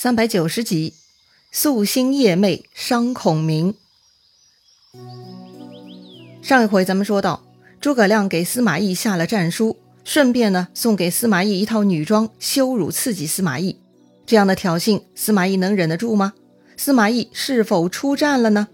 三百九十集，夙兴夜寐伤孔明。上一回咱们说到，诸葛亮给司马懿下了战书，顺便呢送给司马懿一套女装，羞辱刺激司马懿。这样的挑衅，司马懿能忍得住吗？司马懿是否出战了呢？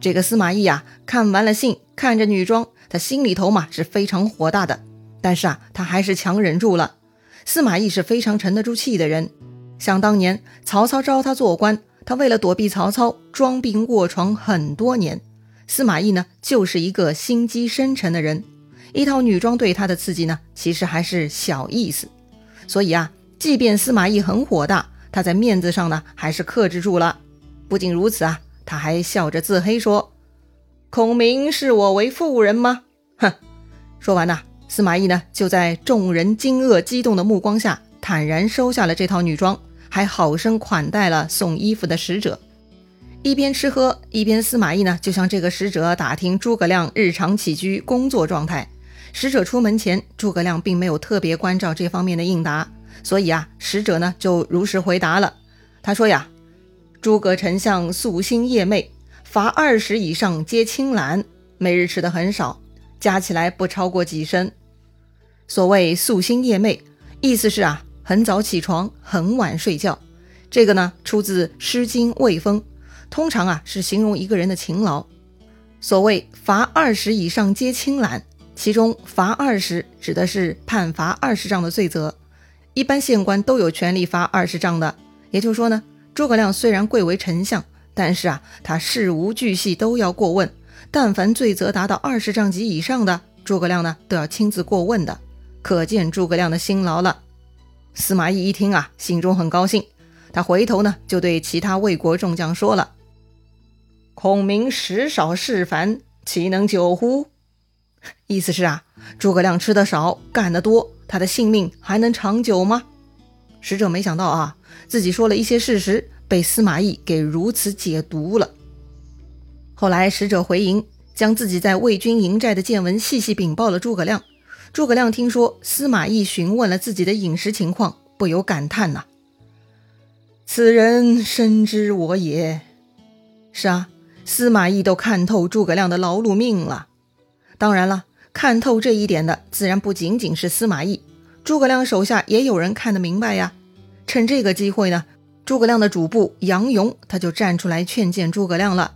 这个司马懿呀，看完了信，看着女装，他心里头嘛是非常火大的，但是啊，他还是强忍住了。司马懿是非常沉得住气的人。想当年，曹操招他做官，他为了躲避曹操，装病卧床很多年。司马懿呢，就是一个心机深沉的人，一套女装对他的刺激呢，其实还是小意思。所以啊，即便司马懿很火大，他在面子上呢，还是克制住了。不仅如此啊，他还笑着自黑说：“孔明视我为妇人吗？”哼！说完呐，司马懿呢，就在众人惊愕激动的目光下，坦然收下了这套女装。还好生款待了送衣服的使者，一边吃喝，一边司马懿呢就向这个使者打听诸葛亮日常起居、工作状态。使者出门前，诸葛亮并没有特别关照这方面的应答，所以啊，使者呢就如实回答了。他说呀：“诸葛丞相夙兴夜寐，罚二十以上皆清懒，每日吃的很少，加起来不超过几升。所谓夙兴夜寐，意思是啊。”很早起床，很晚睡觉，这个呢出自《诗经·卫风》，通常啊是形容一个人的勤劳。所谓罚二十以上皆轻懒，其中罚二十指的是判罚二十丈的罪责。一般县官都有权利罚二十丈的。也就是说呢，诸葛亮虽然贵为丞相，但是啊他事无巨细都要过问，但凡罪责达到二十丈及以上的，诸葛亮呢都要亲自过问的。可见诸葛亮的辛劳了。司马懿一听啊，心中很高兴。他回头呢，就对其他魏国众将说了：“孔明食少事繁，岂能久乎？”意思是啊，诸葛亮吃的少，干得多，他的性命还能长久吗？使者没想到啊，自己说了一些事实，被司马懿给如此解读了。后来使者回营，将自己在魏军营寨的见闻细细禀报了诸葛亮。诸葛亮听说司马懿询问了自己的饮食情况，不由感叹呐：“此人深知我也。”是啊，司马懿都看透诸葛亮的劳碌命了。当然了，看透这一点的自然不仅仅是司马懿，诸葛亮手下也有人看得明白呀。趁这个机会呢，诸葛亮的主簿杨勇他就站出来劝谏诸葛亮了。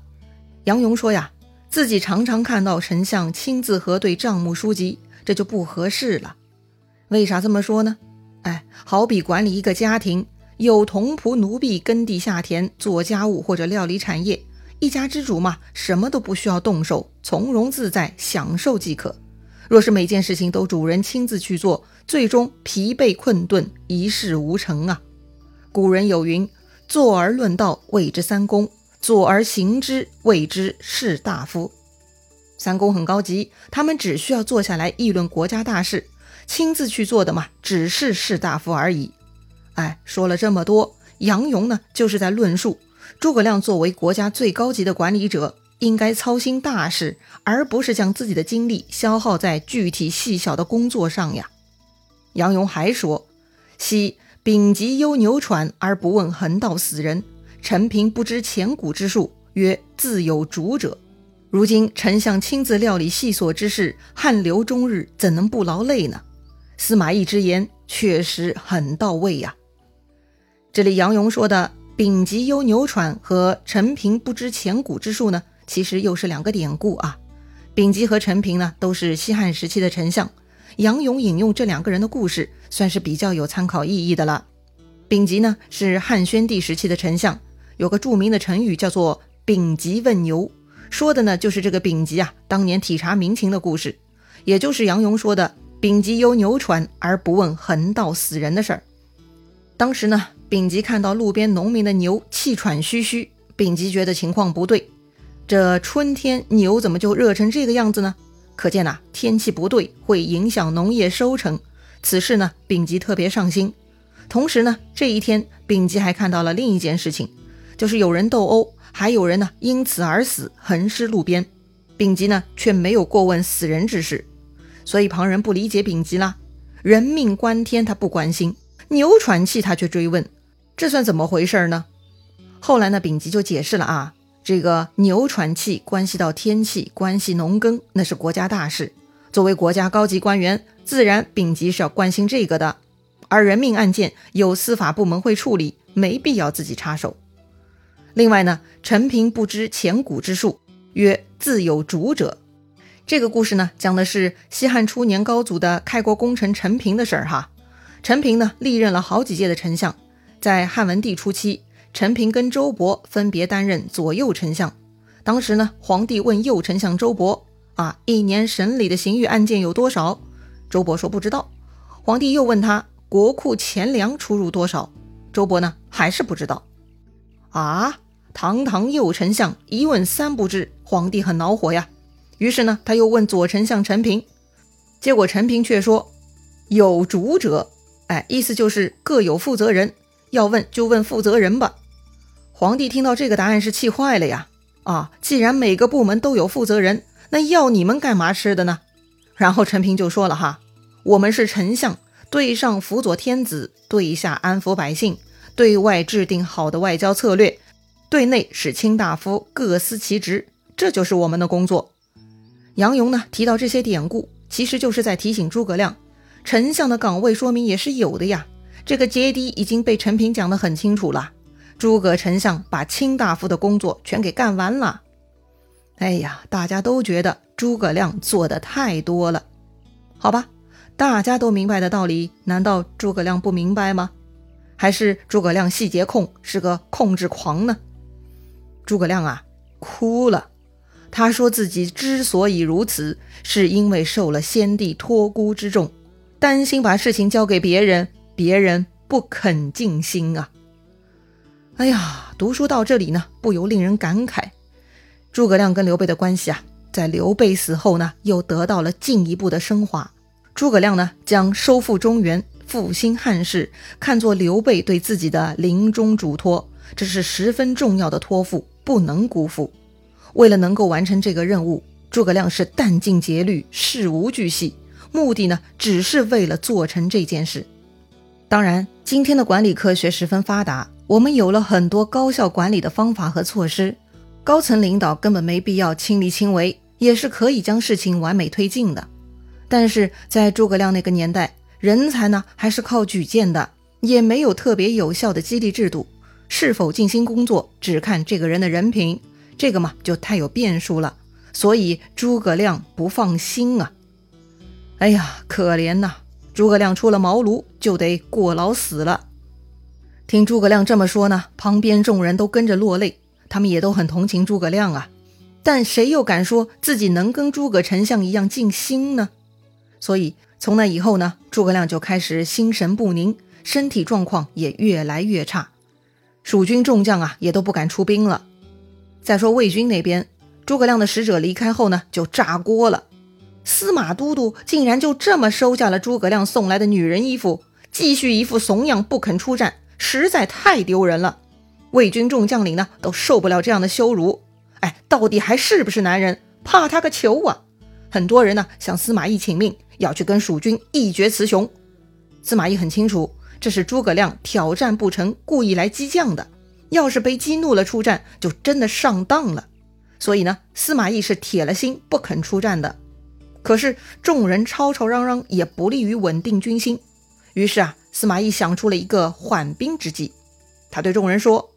杨勇说呀，自己常常看到丞相亲自核对账目书籍。这就不合适了，为啥这么说呢？哎，好比管理一个家庭，有童仆奴婢耕地下田、做家务或者料理产业，一家之主嘛，什么都不需要动手，从容自在，享受即可。若是每件事情都主人亲自去做，最终疲惫困顿，一事无成啊。古人有云：“坐而论道，谓之三公；坐而行之，谓之士大夫。”三公很高级，他们只需要坐下来议论国家大事，亲自去做的嘛，只是士大夫而已。哎，说了这么多，杨勇呢，就是在论述诸葛亮作为国家最高级的管理者，应该操心大事，而不是将自己的精力消耗在具体细小的工作上呀。杨勇还说：“昔丙吉忧牛喘而不问横道死人，陈平不知前古之术，曰自有主者。”如今丞相亲自料理细琐之事，汗流终日，怎能不劳累呢？司马懿之言确实很到位呀。这里杨勇说的“丙吉忧牛喘”和“陈平不知前古之术”呢，其实又是两个典故啊。丙吉和陈平呢，都是西汉时期的丞相。杨勇引用这两个人的故事，算是比较有参考意义的了。丙吉呢，是汉宣帝时期的丞相，有个著名的成语叫做“丙吉问牛”。说的呢，就是这个丙吉啊，当年体察民情的故事，也就是杨勇说的“丙吉忧牛喘而不问横道死人”的事儿。当时呢，丙吉看到路边农民的牛气喘吁吁，丙吉觉得情况不对，这春天牛怎么就热成这个样子呢？可见呐，天气不对会影响农业收成。此事呢，丙吉特别上心。同时呢，这一天，丙吉还看到了另一件事情，就是有人斗殴。还有人呢，因此而死，横尸路边。丙吉呢，却没有过问死人之事，所以旁人不理解丙吉啦。人命关天，他不关心；牛喘气，他却追问。这算怎么回事呢？后来呢，丙吉就解释了啊，这个牛喘气关系到天气，关系农耕，那是国家大事。作为国家高级官员，自然丙吉是要关心这个的。而人命案件有司法部门会处理，没必要自己插手。另外呢，陈平不知前古之术，曰自有主者。这个故事呢，讲的是西汉初年高祖的开国功臣陈平的事儿哈。陈平呢，历任了好几届的丞相，在汉文帝初期，陈平跟周勃分别担任左右丞相。当时呢，皇帝问右丞相周勃啊，一年审理的刑狱案件有多少？周勃说不知道。皇帝又问他。国库钱粮出入多少？周勃呢还是不知道啊！堂堂右丞相一问三不知，皇帝很恼火呀。于是呢，他又问左丞相陈平，结果陈平却说有主者，哎，意思就是各有负责人，要问就问负责人吧。皇帝听到这个答案是气坏了呀！啊，既然每个部门都有负责人，那要你们干嘛吃的呢？然后陈平就说了哈，我们是丞相。对上辅佐天子，对下安抚百姓，对外制定好的外交策略，对内使卿大夫各司其职，这就是我们的工作。杨勇呢提到这些典故，其实就是在提醒诸葛亮，丞相的岗位说明也是有的呀。这个阶梯已经被陈平讲得很清楚了。诸葛丞相把卿大夫的工作全给干完了。哎呀，大家都觉得诸葛亮做的太多了，好吧。大家都明白的道理，难道诸葛亮不明白吗？还是诸葛亮细节控，是个控制狂呢？诸葛亮啊，哭了。他说自己之所以如此，是因为受了先帝托孤之重，担心把事情交给别人，别人不肯尽心啊。哎呀，读书到这里呢，不由令人感慨。诸葛亮跟刘备的关系啊，在刘备死后呢，又得到了进一步的升华。诸葛亮呢，将收复中原、复兴汉室看作刘备对自己的临终嘱托，这是十分重要的托付，不能辜负。为了能够完成这个任务，诸葛亮是殚尽竭虑、事无巨细，目的呢，只是为了做成这件事。当然，今天的管理科学十分发达，我们有了很多高效管理的方法和措施，高层领导根本没必要亲力亲为，也是可以将事情完美推进的。但是在诸葛亮那个年代，人才呢还是靠举荐的，也没有特别有效的激励制度，是否尽心工作只看这个人的人品，这个嘛就太有变数了。所以诸葛亮不放心啊！哎呀，可怜呐！诸葛亮出了茅庐就得过劳死了。听诸葛亮这么说呢，旁边众人都跟着落泪，他们也都很同情诸葛亮啊。但谁又敢说自己能跟诸葛丞相一样尽心呢？所以从那以后呢，诸葛亮就开始心神不宁，身体状况也越来越差，蜀军众将啊也都不敢出兵了。再说魏军那边，诸葛亮的使者离开后呢，就炸锅了。司马都督竟然就这么收下了诸葛亮送来的女人衣服，继续一副怂样不肯出战，实在太丢人了。魏军众将领呢都受不了这样的羞辱，哎，到底还是不是男人？怕他个球啊！很多人呢向司马懿请命。要去跟蜀军一决雌雄，司马懿很清楚，这是诸葛亮挑战不成，故意来激将的。要是被激怒了出战，就真的上当了。所以呢，司马懿是铁了心不肯出战的。可是众人吵吵嚷嚷，也不利于稳定军心。于是啊，司马懿想出了一个缓兵之计。他对众人说：“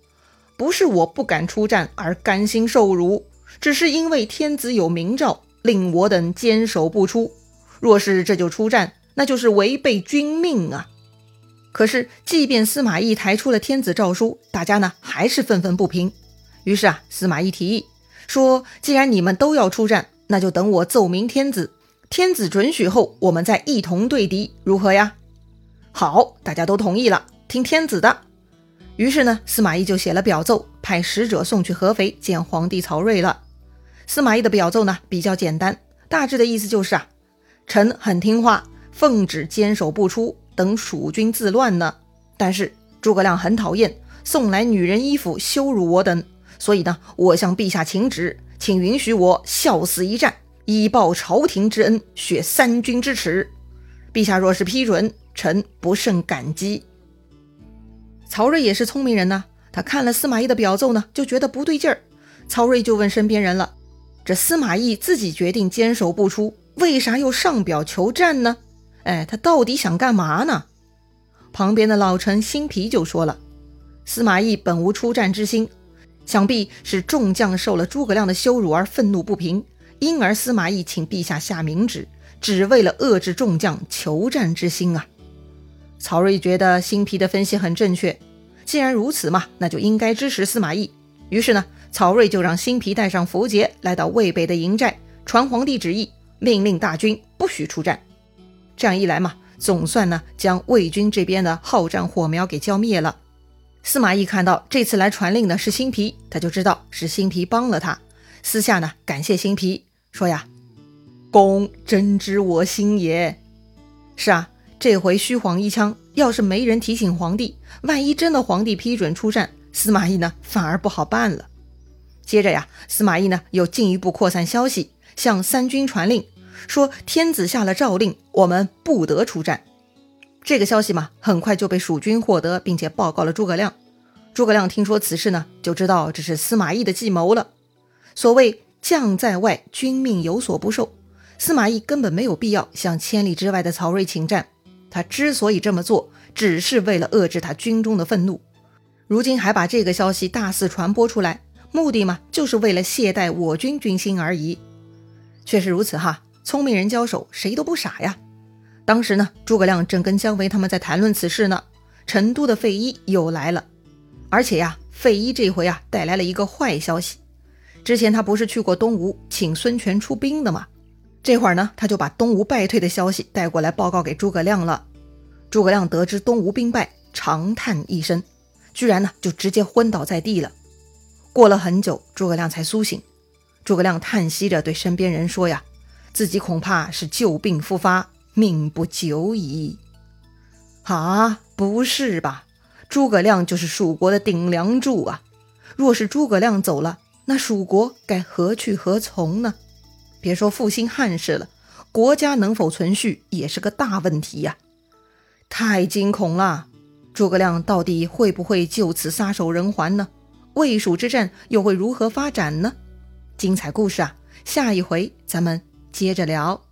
不是我不敢出战而甘心受辱，只是因为天子有明诏，令我等坚守不出。”若是这就出战，那就是违背君命啊！可是，即便司马懿抬出了天子诏书，大家呢还是愤愤不平。于是啊，司马懿提议说：“既然你们都要出战，那就等我奏明天子，天子准许后，我们再一同对敌，如何呀？”好，大家都同意了，听天子的。于是呢，司马懿就写了表奏，派使者送去合肥见皇帝曹睿了。司马懿的表奏呢比较简单，大致的意思就是啊。臣很听话，奉旨坚守不出，等蜀军自乱呢。但是诸葛亮很讨厌送来女人衣服羞辱我等，所以呢，我向陛下请旨，请允许我效死一战，以报朝廷之恩，雪三军之耻。陛下若是批准，臣不胜感激。曹睿也是聪明人呐，他看了司马懿的表奏呢，就觉得不对劲儿。曹睿就问身边人了：“这司马懿自己决定坚守不出，为啥又上表求战呢？哎，他到底想干嘛呢？”旁边的老臣辛毗就说了：“司马懿本无出战之心，想必是众将受了诸葛亮的羞辱而愤怒不平，因而司马懿请陛下下明旨，只为了遏制众将求战之心啊。”曹睿觉得辛毗的分析很正确，既然如此嘛，那就应该支持司马懿。于是呢，曹睿就让辛毗带上符节，来到渭北的营寨，传皇帝旨意，命令大军不许出战。这样一来嘛。总算呢，将魏军这边的好战火苗给浇灭了。司马懿看到这次来传令的是辛毗，他就知道是辛毗帮了他，私下呢感谢辛毗，说呀：“公真知我心也。”是啊，这回虚晃一枪，要是没人提醒皇帝，万一真的皇帝批准出战，司马懿呢反而不好办了。接着呀，司马懿呢又进一步扩散消息，向三军传令。说天子下了诏令，我们不得出战。这个消息嘛，很快就被蜀军获得，并且报告了诸葛亮。诸葛亮听说此事呢，就知道这是司马懿的计谋了。所谓将在外，君命有所不受，司马懿根本没有必要向千里之外的曹睿请战。他之所以这么做，只是为了遏制他军中的愤怒。如今还把这个消息大肆传播出来，目的嘛，就是为了懈怠我军军心而已。确实如此哈。聪明人交手，谁都不傻呀。当时呢，诸葛亮正跟姜维他们在谈论此事呢。成都的费祎又来了，而且呀，费祎这回啊带来了一个坏消息。之前他不是去过东吴请孙权出兵的吗？这会儿呢，他就把东吴败退的消息带过来报告给诸葛亮了。诸葛亮得知东吴兵败，长叹一声，居然呢就直接昏倒在地了。过了很久，诸葛亮才苏醒。诸葛亮叹息着对身边人说呀。自己恐怕是旧病复发，命不久矣。啊，不是吧？诸葛亮就是蜀国的顶梁柱啊！若是诸葛亮走了，那蜀国该何去何从呢？别说复兴汉室了，国家能否存续也是个大问题呀！太惊恐了！诸葛亮到底会不会就此撒手人寰呢？魏蜀之战又会如何发展呢？精彩故事啊，下一回咱们。接着聊。